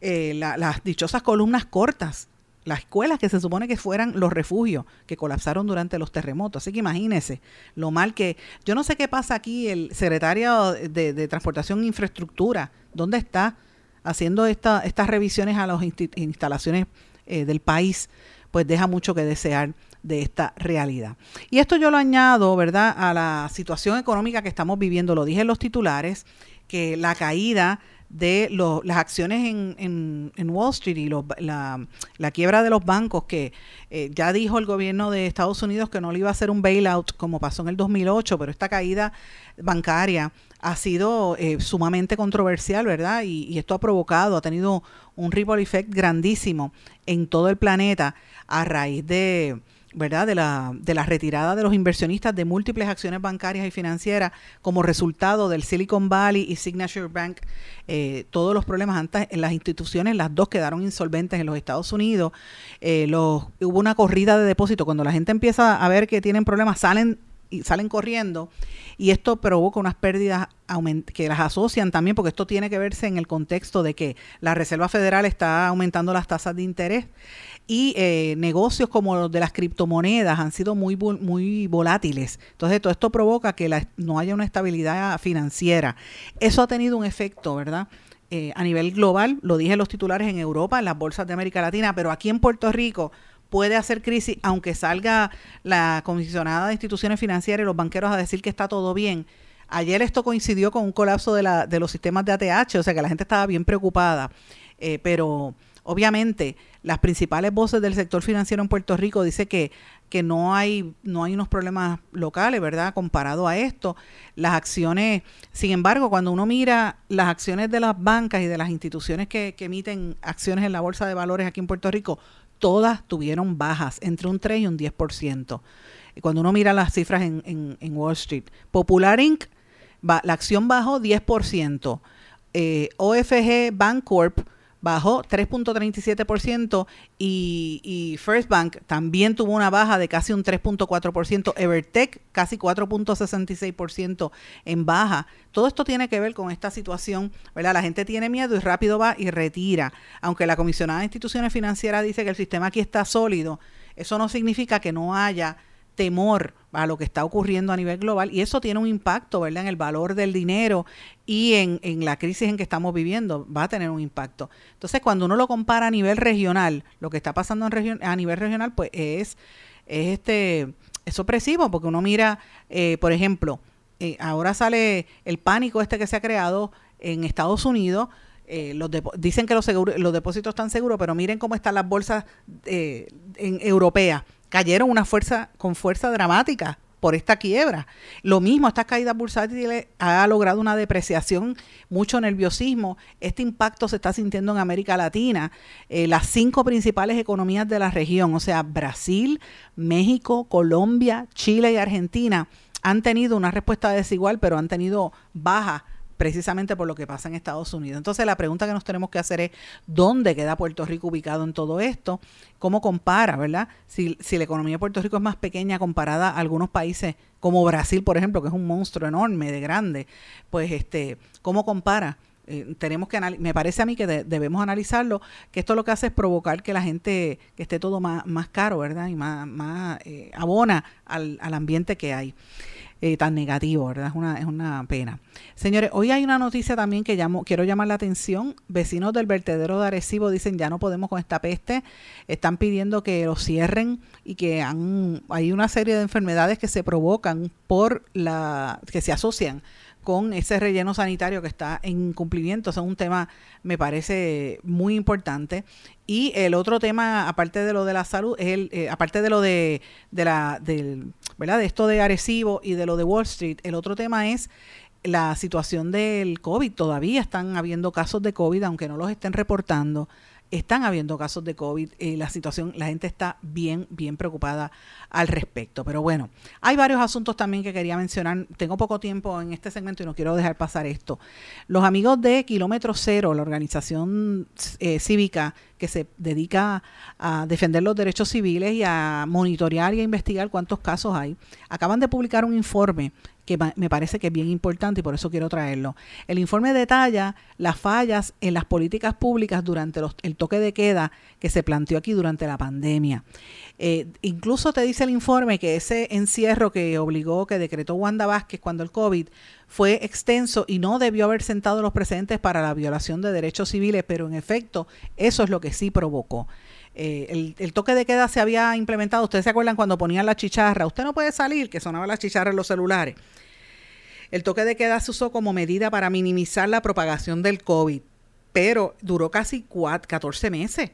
eh, las dichosas columnas cortas, las escuelas que se supone que fueran los refugios, que colapsaron durante los terremotos. Así que imagínese lo mal que... Yo no sé qué pasa aquí, el secretario de, Transportación e Infraestructura, ¿dónde está haciendo esta, estas revisiones a las instalaciones eh, del país? Pues deja mucho que desear de esta realidad. Y esto yo lo añado, ¿verdad?, a la situación económica que estamos viviendo. Lo dije en los titulares, que la caída de las acciones en, Wall Street y la, quiebra de los bancos, que eh, ya dijo el gobierno de Estados Unidos que no le iba a hacer un bailout como pasó en el 2008, pero esta caída bancaria ha sido eh, sumamente controversial, ¿verdad? Y, y, esto ha provocado, ha tenido un ripple effect grandísimo en todo el planeta a raíz de, ¿verdad? De la, de la retirada de los inversionistas de múltiples acciones bancarias y financieras como resultado del Silicon Valley y Signature Bank. Eh, todos los problemas antes en las instituciones, las dos quedaron insolventes en los Estados Unidos. Eh, los, hubo una corrida de depósito. Cuando la gente empieza a ver que tienen problemas, salen y salen corriendo y esto provoca unas pérdidas que las asocian también porque esto tiene que verse en el contexto de que la Reserva Federal está aumentando las tasas de interés y eh, negocios como los de las criptomonedas han sido muy, muy volátiles. Entonces, todo esto provoca que no haya una estabilidad financiera. Eso ha tenido un efecto, ¿verdad? eh, a nivel global, lo dije en los titulares en Europa, en las bolsas de América Latina, pero aquí en Puerto Rico puede hacer crisis, aunque salga la comisionada de instituciones financieras y los banqueros a decir que está todo bien. Ayer esto coincidió con un colapso de, la, de los sistemas de ATH, o sea que la gente estaba bien preocupada, eh, pero obviamente las principales voces del sector financiero en Puerto Rico dice que, que no hay no hay unos problemas locales, ¿verdad? Comparado a esto, las acciones, sin embargo, cuando uno mira las acciones de las bancas y de las instituciones que, emiten acciones en la bolsa de valores aquí en Puerto Rico, todas tuvieron bajas, entre un 3 y un 10%. Y cuando uno mira las cifras en, en, Wall Street, Popular Inc., la acción bajó 10%, eh, OFG Bancorp bajó 3.37% y, y First Bank también tuvo una baja de casi un 3.4%, Evertech casi 4.66% en baja. Todo esto tiene que ver con esta situación, ¿verdad? La gente tiene miedo y rápido va y retira. Aunque la comisionada de instituciones financieras dice que el sistema aquí está sólido, eso no significa que no haya temor a lo que está ocurriendo a nivel global y eso tiene un impacto, ¿verdad?, en el valor del dinero y en, en, la crisis en que estamos viviendo, va a tener un impacto. Entonces, cuando uno lo compara a nivel regional, lo que está pasando a nivel regional, pues es, es este, es opresivo, porque uno mira, eh, por ejemplo, eh, ahora sale el pánico este que se ha creado en Estados Unidos, eh, los dicen que los, depósitos están seguros, pero miren cómo están las bolsas en, europeas cayeron una fuerza con fuerza dramática por esta quiebra. Lo mismo, estas caídas bursátiles ha logrado una depreciación, mucho nerviosismo. Este impacto se está sintiendo en América Latina. Eh, las cinco principales economías de la región, o sea, Brasil, México, Colombia, Chile y Argentina, han tenido una respuesta desigual, pero han tenido baja precisamente por lo que pasa en Estados Unidos. Entonces la pregunta que nos tenemos que hacer es dónde queda Puerto Rico ubicado en todo esto, cómo compara, ¿verdad? Si, la economía de Puerto Rico es más pequeña comparada a algunos países como Brasil, por ejemplo, que es un monstruo enorme, de grande, pues este, ¿cómo compara? Eh, tenemos que me parece a mí que debemos analizarlo, que esto lo que hace es provocar que la gente, que esté todo más, más caro, ¿verdad? Y más, más eh, abona al, al ambiente que hay. Eh, tan negativo, ¿verdad? Es una, es una pena. Señores, hoy hay una noticia también que llamo, quiero llamar la atención. Vecinos del vertedero de Arecibo dicen ya no podemos con esta peste. Están pidiendo que lo cierren y que hay una serie de enfermedades que se provocan por la, que se asocian con ese relleno sanitario que está en cumplimiento. es un tema, me parece muy importante. Y el otro tema, aparte de lo de la salud, es el, eh, aparte de lo de, de la, del. De esto de Arecibo y de lo de Wall Street, el otro tema es la situación del COVID. Todavía están habiendo casos de COVID, aunque no los estén reportando están habiendo casos de COVID, eh, la situación, la gente está bien, bien preocupada al respecto. Pero bueno, hay varios asuntos también que quería mencionar. Tengo poco tiempo en este segmento y no quiero dejar pasar esto. Los amigos de Kilómetro Cero, la organización eh, cívica que se dedica a defender los derechos civiles y a monitorear y a investigar cuántos casos hay, acaban de publicar un informe que me parece que es bien importante y por eso quiero traerlo. El informe detalla las fallas en las políticas públicas durante el toque de queda que se planteó aquí durante la pandemia. Eh, incluso te dice el informe que ese encierro que obligó, que decretó Wanda Vázquez cuando el COVID fue extenso y no debió haber sentado los precedentes para la violación de derechos civiles, pero en efecto eso es lo que sí provocó. Eh, el, toque de queda se había implementado, ustedes se acuerdan cuando ponían la chicharra, usted no puede salir, que sonaba la chicharra en los celulares. El toque de queda se usó como medida para minimizar la propagación del COVID, pero duró casi 14 meses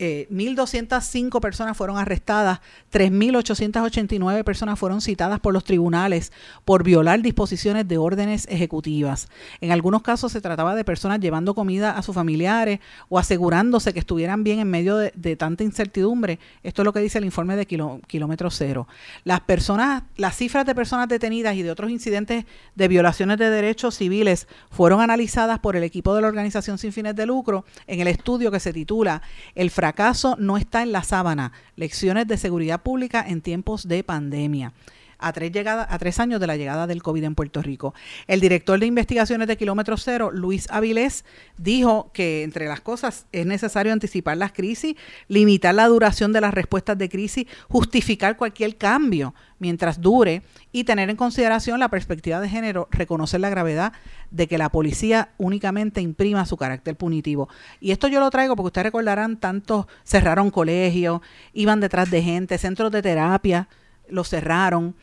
eh, 1.205 personas fueron arrestadas, 3.889 personas fueron citadas por los tribunales por violar disposiciones de órdenes ejecutivas. En algunos casos se trataba de personas llevando comida a sus familiares o asegurándose que estuvieran bien en medio de, tanta incertidumbre. Esto es lo que dice el informe de kilómetro cero. Las personas, las cifras de personas detenidas y de otros incidentes de violaciones de derechos civiles fueron analizadas por el equipo de la organización sin fines de lucro en el estudio que se titula El fracaso acaso no está en la sábana. Lecciones de seguridad pública en tiempos de pandemia. A tres, a tres años de la llegada del COVID en Puerto Rico. El director de investigaciones de Kilómetro Cero, Luis Avilés, dijo que entre las cosas es necesario anticipar las crisis, limitar la duración de las respuestas de crisis, justificar cualquier cambio mientras dure y tener en consideración la perspectiva de género, reconocer la gravedad de que la policía únicamente imprima su carácter punitivo. Y esto yo lo traigo porque ustedes recordarán, tantos cerraron colegios, iban detrás de gente, centros de terapia, los cerraron.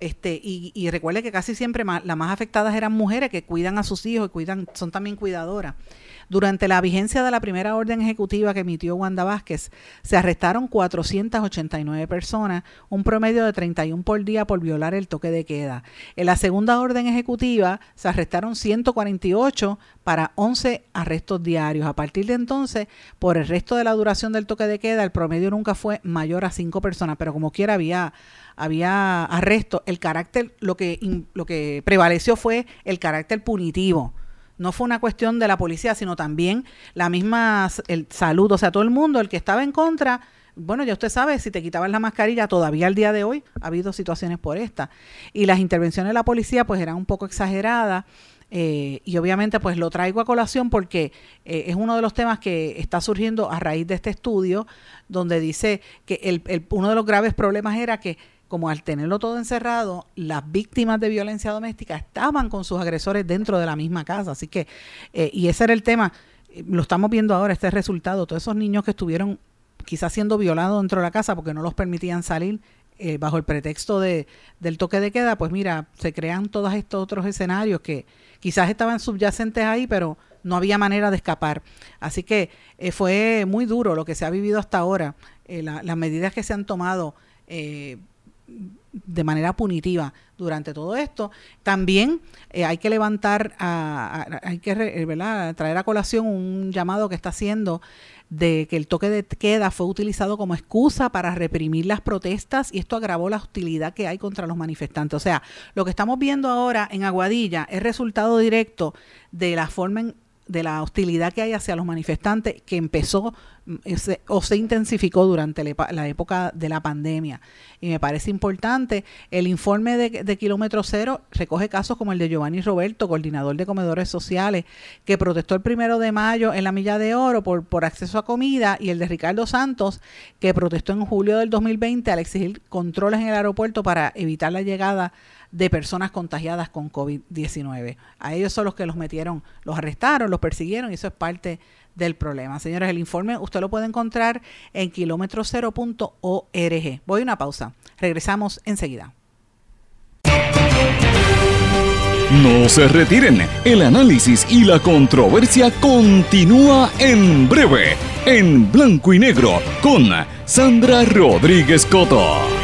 Este, y, y recuerde que casi siempre las más afectadas eran mujeres que cuidan a sus hijos y cuidan, son también cuidadoras. Durante la vigencia de la primera orden ejecutiva que emitió Wanda Vázquez, se arrestaron 489 personas, un promedio de 31 por día por violar el toque de queda. En la segunda orden ejecutiva se arrestaron 148 para 11 arrestos diarios. A partir de entonces, por el resto de la duración del toque de queda, el promedio nunca fue mayor a 5 personas, pero como quiera había había arresto, el carácter, lo que, lo que prevaleció fue el carácter punitivo no fue una cuestión de la policía, sino también la misma el salud, o sea, todo el mundo, el que estaba en contra, bueno, ya usted sabe, si te quitaban la mascarilla, todavía al día de hoy ha habido situaciones por esta. Y las intervenciones de la policía pues eran un poco exageradas. Eh, y obviamente pues lo traigo a colación porque eh, es uno de los temas que está surgiendo a raíz de este estudio donde dice que el, uno de los graves problemas era que como al tenerlo todo encerrado, las víctimas de violencia doméstica estaban con sus agresores dentro de la misma casa. Así que, eh, y ese era el tema, lo estamos viendo ahora, este resultado, todos esos niños que estuvieron quizás siendo violados dentro de la casa porque no los permitían salir eh, bajo el pretexto de, del toque de queda, pues mira, se crean todos estos otros escenarios que quizás estaban subyacentes ahí, pero no había manera de escapar. Así que eh, fue muy duro lo que se ha vivido hasta ahora, las medidas que se han tomado de manera punitiva durante todo esto. También eh, hay que levantar, hay que eh, traer a colación un llamado que está haciendo de que el toque de queda fue utilizado como excusa para reprimir las protestas y esto agravó la hostilidad que hay contra los manifestantes. O sea, lo que estamos viendo ahora en Aguadilla es resultado directo de la forma en, de la hostilidad que hay hacia los manifestantes que empezó mm, o se intensificó durante la época de la pandemia. Y me parece importante, el informe de, Kilómetro Cero recoge casos como el de Giovanni Roberto, coordinador de comedores sociales, que protestó el primero de mayo en la Milla de Oro por, por acceso a comida, y el de Ricardo Santos, que protestó en julio del 2020 al exigir controles en el aeropuerto para evitar la llegada de personas contagiadas con COVID-19. A ellos son los que los metieron, los arrestaron, los persiguieron y eso es parte del problema. Señores, el informe usted lo puede encontrar en kilómetrocero.org. Voy a una pausa. Regresamos enseguida. No se retiren, el análisis y la controversia continúa en breve, en blanco y negro, con Sandra Rodríguez Coto.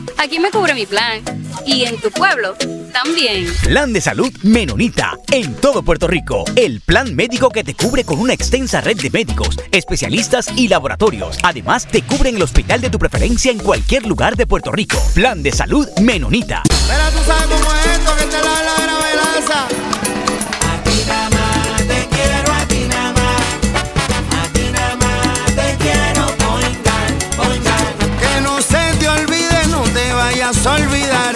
Aquí me cubre mi plan y en tu pueblo también. Plan de salud Menonita. En todo Puerto Rico. El plan médico que te cubre con una extensa red de médicos, especialistas y laboratorios. Además, te cubre en el hospital de tu preferencia en cualquier lugar de Puerto Rico. Plan de salud Menonita. Pero tú sabes cómo es esto que te da la gravelaza. Te a olvidar.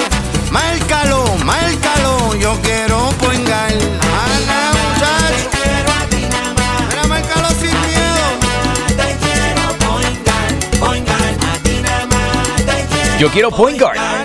Márcalo, márcalo, yo quiero poingar. Ana, muchacho. quiero a ti nada más. Mira, márcalo sin miedo. Te quiero poingar, poingar. A ti nada más te. Yo quiero. Ana,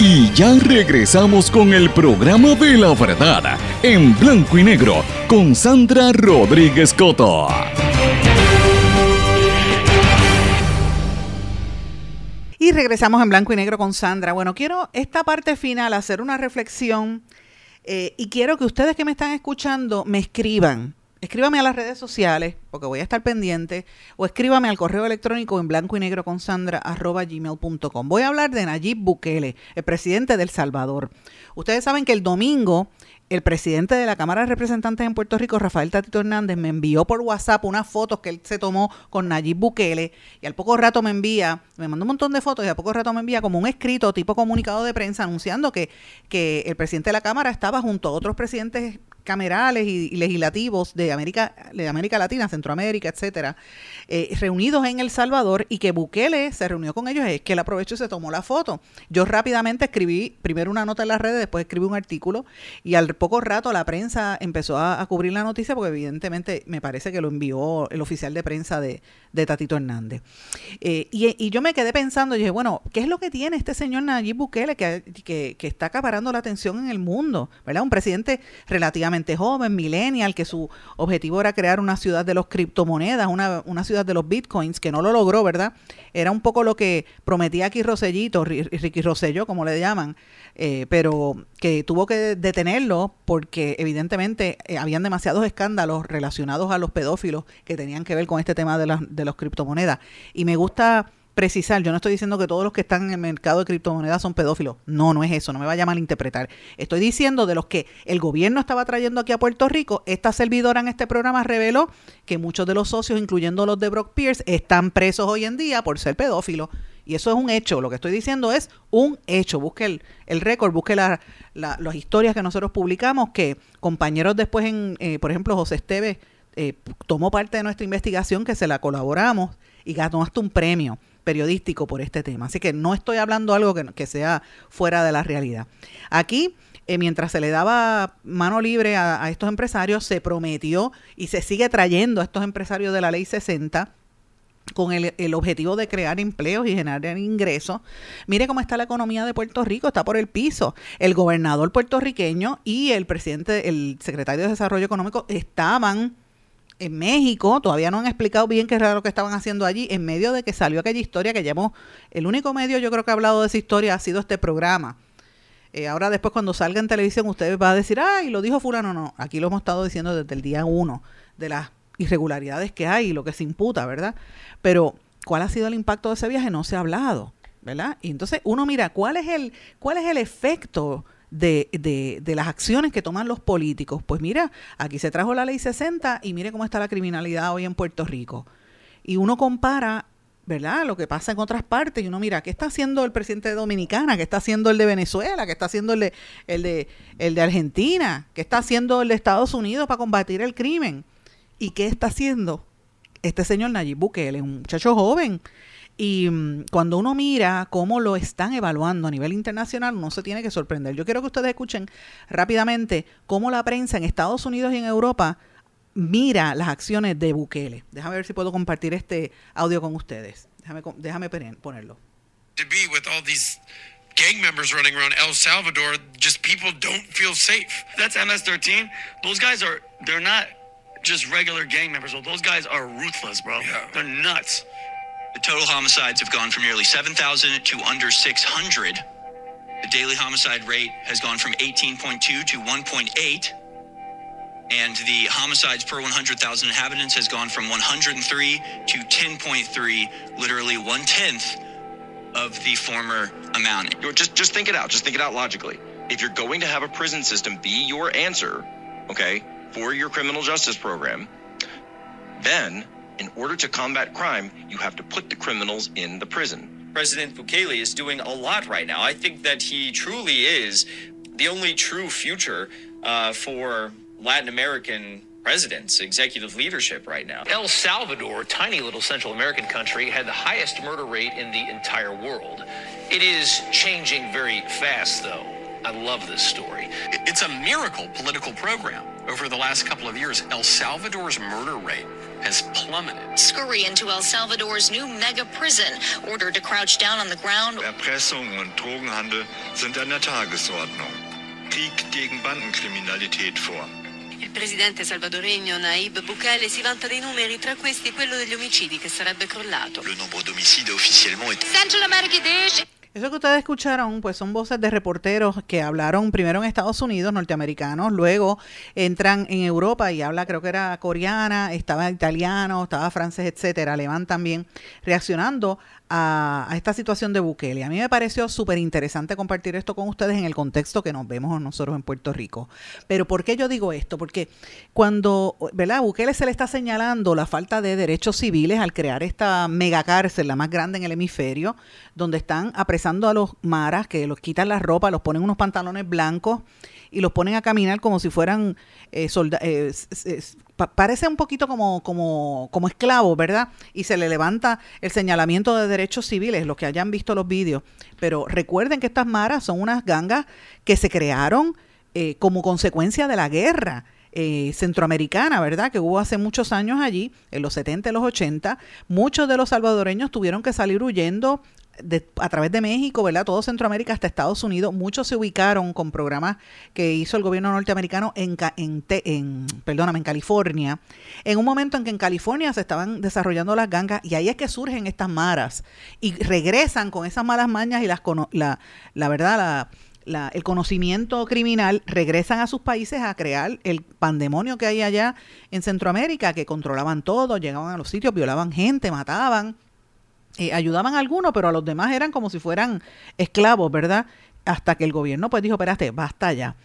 Y ya regresamos con el programa de la verdad, en blanco y negro, con Sandra Rodríguez Coto. Y regresamos en blanco y negro con Sandra. Bueno, quiero esta parte final hacer una reflexión eh, y quiero que ustedes que me están escuchando me escriban Escríbame a las redes sociales, porque voy a estar pendiente, o escríbame al correo electrónico en blanco y negro con Sandra arroba gmail.com. Voy a hablar de Nayib Bukele, el presidente del Salvador. Ustedes saben que el domingo el presidente de la Cámara de Representantes en Puerto Rico, Rafael Tatito Hernández, me envió por WhatsApp unas fotos que él se tomó con Nayib Bukele y al poco rato me envía, me mandó un montón de fotos y al poco rato me envía como un escrito tipo comunicado de prensa anunciando que, que el presidente de la Cámara estaba junto a otros presidentes camerales y, legislativos de América, de América Latina, Centroamérica, etcétera, eh, reunidos en El Salvador y que Bukele se reunió con ellos, es que él aprovechó y se tomó la foto. Yo rápidamente escribí primero una nota en las redes, después escribí un artículo y al poco rato la prensa empezó a, cubrir la noticia porque evidentemente me parece que lo envió el oficial de prensa de, de Tatito Hernández. Eh, y, yo me quedé pensando, dije, bueno, ¿qué es lo que tiene este señor Nayib Bukele que, que, está acaparando la atención en el mundo? ¿Verdad? Un presidente relativamente joven, millennial, que su objetivo era crear una ciudad de los criptomonedas, una, una ciudad de los bitcoins, que no lo logró, ¿verdad? Era un poco lo que prometía aquí Rosellito, Ri- Ricky Rosselló, como le llaman, eh, pero que tuvo que detenerlo porque evidentemente eh, habían demasiados escándalos relacionados a los pedófilos que tenían que ver con este tema de, las de los criptomonedas. Y me gusta precisar, yo no estoy diciendo que todos los que están en el mercado de criptomonedas son pedófilos. No, no es eso, no me vaya a malinterpretar. Estoy diciendo de los que el gobierno estaba trayendo aquí a Puerto Rico, esta servidora en este programa reveló que muchos de los socios, incluyendo los de Brock Pierce, están presos hoy en día por ser pedófilos. Y eso es un hecho. Lo que estoy diciendo es un hecho. Busque el, el récord, busque la- las historias que nosotros publicamos, que compañeros después, en, eh, por ejemplo, José Esteves eh, tomó parte de nuestra investigación, que se la colaboramos y ganó hasta un premio periodístico por este tema. Así que no estoy hablando algo que, que sea fuera de la realidad. Aquí, eh, mientras se le daba mano libre a, estos empresarios, se prometió y se sigue trayendo a estos empresarios de la ley 60 con el, el objetivo de crear empleos y generar ingresos. Mire cómo está la economía de Puerto Rico, está por el piso. El gobernador puertorriqueño y el presidente, el secretario de Desarrollo Económico estaban en México, todavía no han explicado bien qué era lo que estaban haciendo allí, en medio de que salió aquella historia que llamó, el único medio yo creo que ha hablado de esa historia ha sido este programa. Eh, ahora después cuando salga en televisión ustedes van a decir, ay, lo dijo fulano, no, aquí lo hemos estado diciendo desde el día uno, de las irregularidades que hay y lo que se imputa, ¿verdad? Pero, ¿cuál ha sido el impacto de ese viaje? No se ha hablado, ¿verdad? Y entonces uno mira, ¿cuál es el, cuál es el efecto de, de, de las acciones que toman los políticos? Pues mira, aquí se trajo la ley 60 y mire cómo está la criminalidad hoy en Puerto Rico. Y uno compara ¿verdad? Lo que pasa en otras partes y uno mira, ¿qué está haciendo el presidente de Dominicana? ¿Qué está haciendo el de Venezuela? ¿Qué está haciendo el de, el de, el de Argentina? ¿Qué está haciendo el de Estados Unidos para combatir el crimen? ¿Y qué está haciendo este señor Nayib Bukele? Un muchacho joven. Y mm, cuando uno mira cómo lo están evaluando a nivel internacional, uno se tiene que sorprender. Yo quiero que ustedes escuchen rápidamente cómo la prensa en Estados Unidos y en Europa mira las acciones de Bukele. Déjame ver si puedo compartir este audio con ustedes. Déjame, déjame poner- ponerlo. to be with all these gang members running around El Salvador. Just people don't feel safe. That's MS-13. Those guys are, they're not just regular gang members. Those guys are ruthless, bro. They're nuts. The total homicides have gone from nearly 7,000 to under 600. The daily homicide rate has gone from 18.2 to 1.8. And the homicides per 100,000 inhabitants has gone from 103 to 10.3, literally one tenth of the former amount. Just just think it out. Just think it out logically. If you're going to have a prison system be your answer, okay, for your criminal justice program, then in order to combat crime, you have to put the criminals in the prison. President Bukele is doing a lot right now. I think that he truly is the only true future uh, for Latin American presidents, executive leadership right now. El Salvador, a tiny little Central American country, had the highest murder rate in the entire world. It is changing very fast, though. I love this story. It's a miracle political program. Over the last couple of years, El Salvador's murder rate has plummeted. Scurry into El Salvador's new mega prison, ordered to crouch down on the ground. Erpressung und Drogenhandel sind an der Tagesordnung. Krieg gegen Bandenkriminalität vor. El presidente salvadoregno Naib Bukele si vanta dei numeri, tra questi quello degli omicidi che sarebbe crollato. Le nombre d'homicides officiellement est Central America Dish. Eso que ustedes escucharon, pues son voces de reporteros que hablaron primero en Estados Unidos, norteamericanos, luego entran en Europa y habla, creo que era coreana, estaba italiano, estaba francés, etcétera, alemán también, reaccionando a, a esta situación de Bukele. A mí me pareció súper interesante compartir esto con ustedes en el contexto que nos vemos nosotros en Puerto Rico. Pero ¿por qué yo digo esto? Porque cuando, ¿verdad? Bukele se le está señalando la falta de derechos civiles al crear esta megacárcel, la más grande en el hemisferio, donde están apresando a los maras, que los quitan la ropa, los ponen unos pantalones blancos y los ponen a caminar como si fueran eh, soldados. parece un poquito como, como, como esclavos, ¿verdad? Y se le levanta el señalamiento de derechos civiles, los que hayan visto los vídeos. Pero recuerden que estas maras son unas gangas que se crearon eh, como consecuencia de la guerra. eh, centroamericana, ¿verdad? Que hubo hace muchos años allí, en los 70 y los 80. Muchos de los salvadoreños tuvieron que salir huyendo a través de México, ¿verdad? Todo Centroamérica hasta Estados Unidos. Muchos se ubicaron con programas que hizo el gobierno norteamericano en, en, perdóname, en California. En un momento en que en California se estaban desarrollando las gangas y ahí es que surgen estas maras y regresan con esas malas mañas y las la, la verdad, la- el conocimiento criminal, regresan a sus países a crear el pandemonio que hay allá en Centroamérica, que controlaban todo, llegaban a los sitios, violaban gente, mataban eh, ayudaban a algunos, pero a los demás eran como si fueran esclavos, ¿verdad? Hasta que el gobierno pues dijo, espérate, basta ya.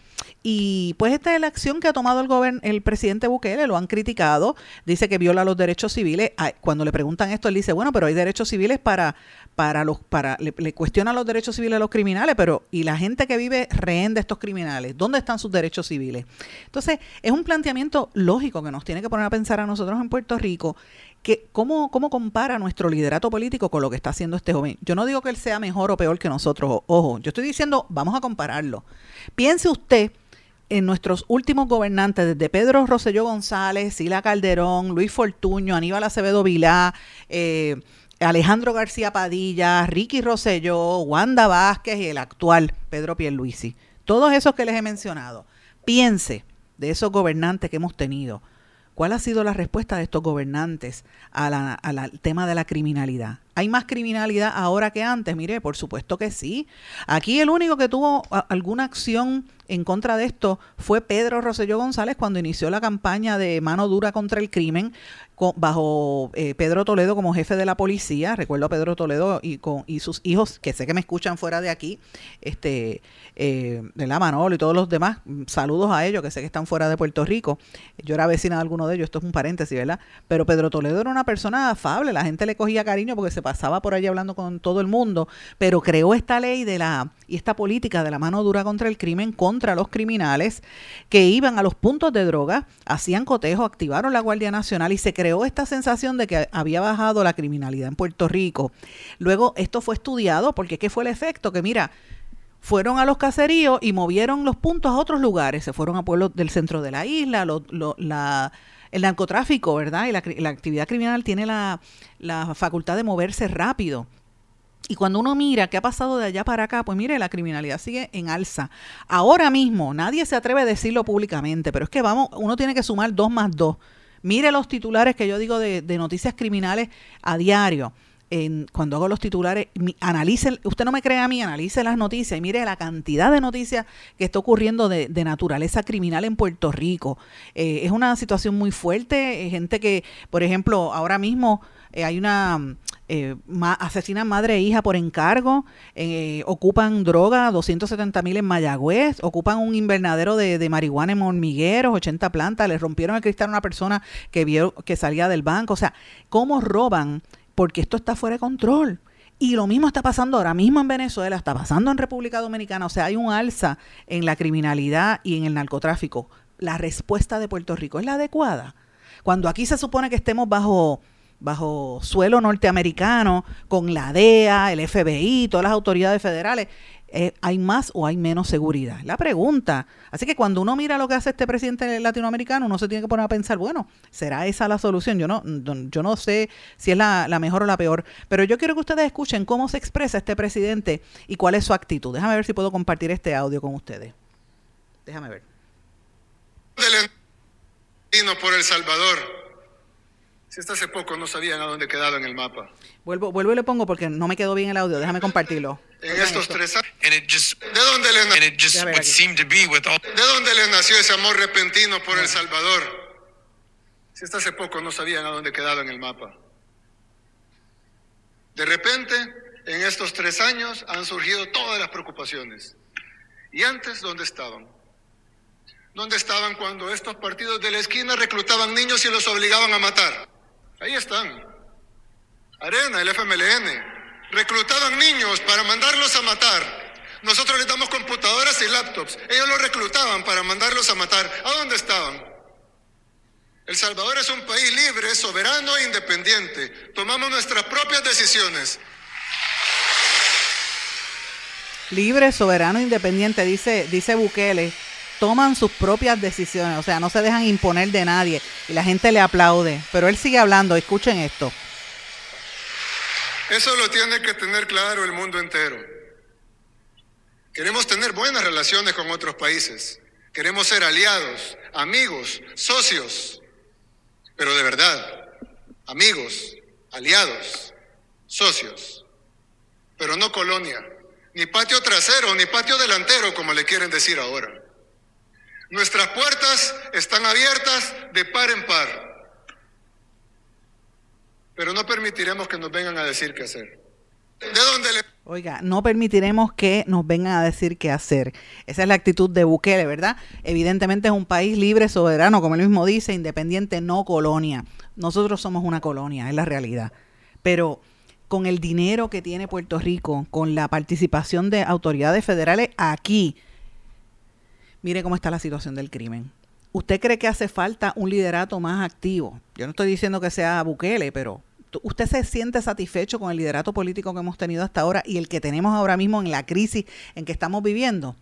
Y pues esta es la acción que ha tomado el el presidente Bukele, lo han criticado, dice que viola los derechos civiles. Ay, Cuando le preguntan esto, él dice, bueno, pero hay derechos civiles para, para los, para, le, le cuestionan los derechos civiles a los criminales, pero ¿y la gente que vive rehén de estos criminales? ¿Dónde están sus derechos civiles? Entonces, es un planteamiento lógico que nos tiene que poner a pensar a nosotros en Puerto Rico que cómo, cómo compara nuestro liderato político con lo que está haciendo este joven. Yo no digo que él sea mejor o peor que nosotros, ojo, yo estoy diciendo, vamos a compararlo. Piense usted en nuestros últimos gobernantes, desde Pedro Rosselló González, Sila Calderón, Luis Fortuño, Aníbal Acevedo Vilá, eh, Alejandro García Padilla, Ricky Rosselló, Wanda Vázquez y el actual Pedro Pierluisi. Todos esos que les he mencionado. Piense de esos gobernantes que hemos tenido. ¿Cuál ha sido la respuesta de estos gobernantes al tema de la criminalidad? ¿Hay más criminalidad ahora que antes? Mire, por supuesto que sí. Aquí el único que tuvo alguna acción en contra de esto fue Pedro Rosselló González cuando inició la campaña de mano dura contra el crimen bajo eh, Pedro Toledo como jefe de la policía. Recuerdo a Pedro Toledo y, con, y sus hijos, que sé que me escuchan fuera de aquí, este, eh, de la Manolo y todos los demás. Mm, Saludos a ellos, que sé que están fuera de Puerto Rico. Yo era vecina de alguno de ellos, esto es un paréntesis, ¿verdad? Pero Pedro Toledo era una persona afable, la gente le cogía cariño porque se pasaba por allí hablando con todo el mundo, pero creó esta ley de la y esta política de la mano dura contra el crimen, contra los criminales que iban a los puntos de droga, hacían cotejo, activaron la Guardia Nacional y se creó esta sensación de que había bajado la criminalidad en Puerto Rico. Luego esto fue estudiado porque ¿qué fue el efecto? Que mira, fueron a los caseríos y movieron los puntos a otros lugares. Se fueron a pueblos del centro de la isla, lo- la, el narcotráfico, ¿verdad? Y la, la actividad criminal tiene la, la facultad de moverse rápido. Y cuando uno mira qué ha pasado de allá para acá, pues mire, la criminalidad sigue en alza. Ahora mismo, nadie se atreve a decirlo públicamente, pero es que vamos, uno tiene que sumar dos más dos. Mire los titulares que yo digo de, de noticias criminales a diario. Cuando hago los titulares, analice, usted no me cree a mí, analice las noticias y mire la cantidad de noticias que está ocurriendo de, de naturaleza criminal en Puerto Rico. Eh, es una situación muy fuerte, eh, gente que, por ejemplo, ahora mismo eh, hay una eh, asesinan madre e hija por encargo, eh, ocupan droga, 270 mil en Mayagüez, ocupan un invernadero de, de marihuana en hormigueros, 80 plantas, le rompieron el cristal a una persona que vio que salía del banco. O sea, ¿cómo roban? Porque esto está fuera de control. Y lo mismo está pasando ahora mismo en Venezuela, está pasando en República Dominicana. O sea, hay un alza en la criminalidad y en el narcotráfico. La respuesta de Puerto Rico es la adecuada. Cuando aquí se supone que estemos bajo bajo suelo norteamericano, con la DEA, el FBI, todas las autoridades federales, eh, ¿hay más o hay menos seguridad? La pregunta. Así que cuando uno mira lo que hace este presidente latinoamericano, uno se tiene que poner a pensar, bueno, ¿será esa la solución? Yo no, yo no sé si es la, la mejor o la peor, pero yo quiero que ustedes escuchen cómo se expresa este presidente y cuál es su actitud. Déjame ver si puedo compartir este audio con ustedes. Déjame ver. Por El Salvador. Si hasta hace poco no sabían a dónde quedaba en el mapa. Vuelvo, vuelvo y le pongo porque no me quedó bien el audio. Déjame compartirlo. En estos tres años. And it just ¿De dónde le, na- and it just Ya ver would aquí. seem to be with all ¿De dónde le nació ese amor repentino por El Salvador? Si hasta hace poco no sabían a dónde quedaba en el mapa. De repente, en estos tres años han surgido todas las preocupaciones. ¿Y antes dónde estaban? ¿Dónde estaban cuando estos partidos de la esquina reclutaban niños y los obligaban a matar? Ahí están. Arena, el FMLN. Reclutaban niños para mandarlos a matar. Nosotros les damos computadoras y laptops. Ellos los reclutaban para mandarlos a matar. ¿A dónde estaban? El Salvador es un país libre, soberano e independiente. Tomamos nuestras propias decisiones. Libre, soberano, independiente, dice, dice Bukele. Toman sus propias decisiones, o sea, no se dejan imponer de nadie y la gente le aplaude. Pero él sigue hablando, escuchen esto. Eso lo tiene que tener claro el mundo entero. Queremos tener buenas relaciones con otros países. Queremos ser aliados, amigos, socios. Pero de verdad, amigos, aliados, socios. Pero no colonia, ni patio trasero, ni patio delantero, como le quieren decir ahora. Nuestras puertas están abiertas de par en par. Pero no permitiremos que nos vengan a decir qué hacer. ¿De dónde le Oiga, no permitiremos que nos vengan a decir qué hacer. Esa es la actitud de Bukele, ¿verdad? Evidentemente es un país libre, soberano, como él mismo dice, independiente, no colonia. Nosotros somos una colonia, es la realidad. Pero con el dinero que tiene Puerto Rico, con la participación de autoridades federales aquí, mire cómo está la situación del crimen. ¿Usted cree que hace falta un liderato más activo? Yo no estoy diciendo que sea Bukele, pero ¿tú- ¿usted se siente satisfecho con el liderato político que hemos tenido hasta ahora y el que tenemos ahora mismo en la crisis en que estamos viviendo?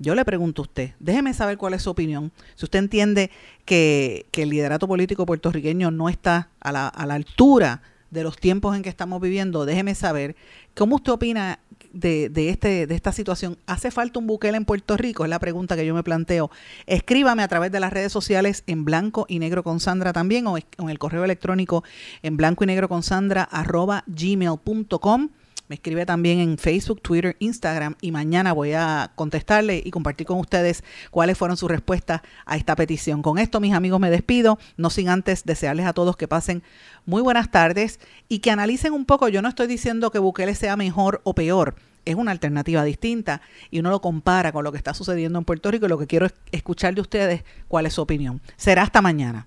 Yo le pregunto a usted, déjeme saber cuál es su opinión. Si usted entiende que, el liderato político puertorriqueño no está a la altura de los tiempos en que estamos viviendo, déjeme saber cómo usted opina de, de, este, de esta situación. ¿Hace falta un Bukele en Puerto Rico? Es la pregunta que yo me planteo. Escríbame a través de las redes sociales en blanco y negro con Sandra también o en el correo electrónico en blanco y negro con Sandra arroba gmail.com. Me escribe también en Facebook, Twitter, Instagram y mañana voy a contestarle y compartir con ustedes cuáles fueron sus respuestas a esta petición. Con esto, mis amigos, me despido, no sin antes desearles a todos que pasen muy buenas tardes y que analicen un poco. Yo no estoy diciendo que Bukele sea mejor o peor, es una alternativa distinta y uno lo compara con lo que está sucediendo en Puerto Rico y lo que quiero es escuchar de ustedes cuál es su opinión. Será hasta mañana.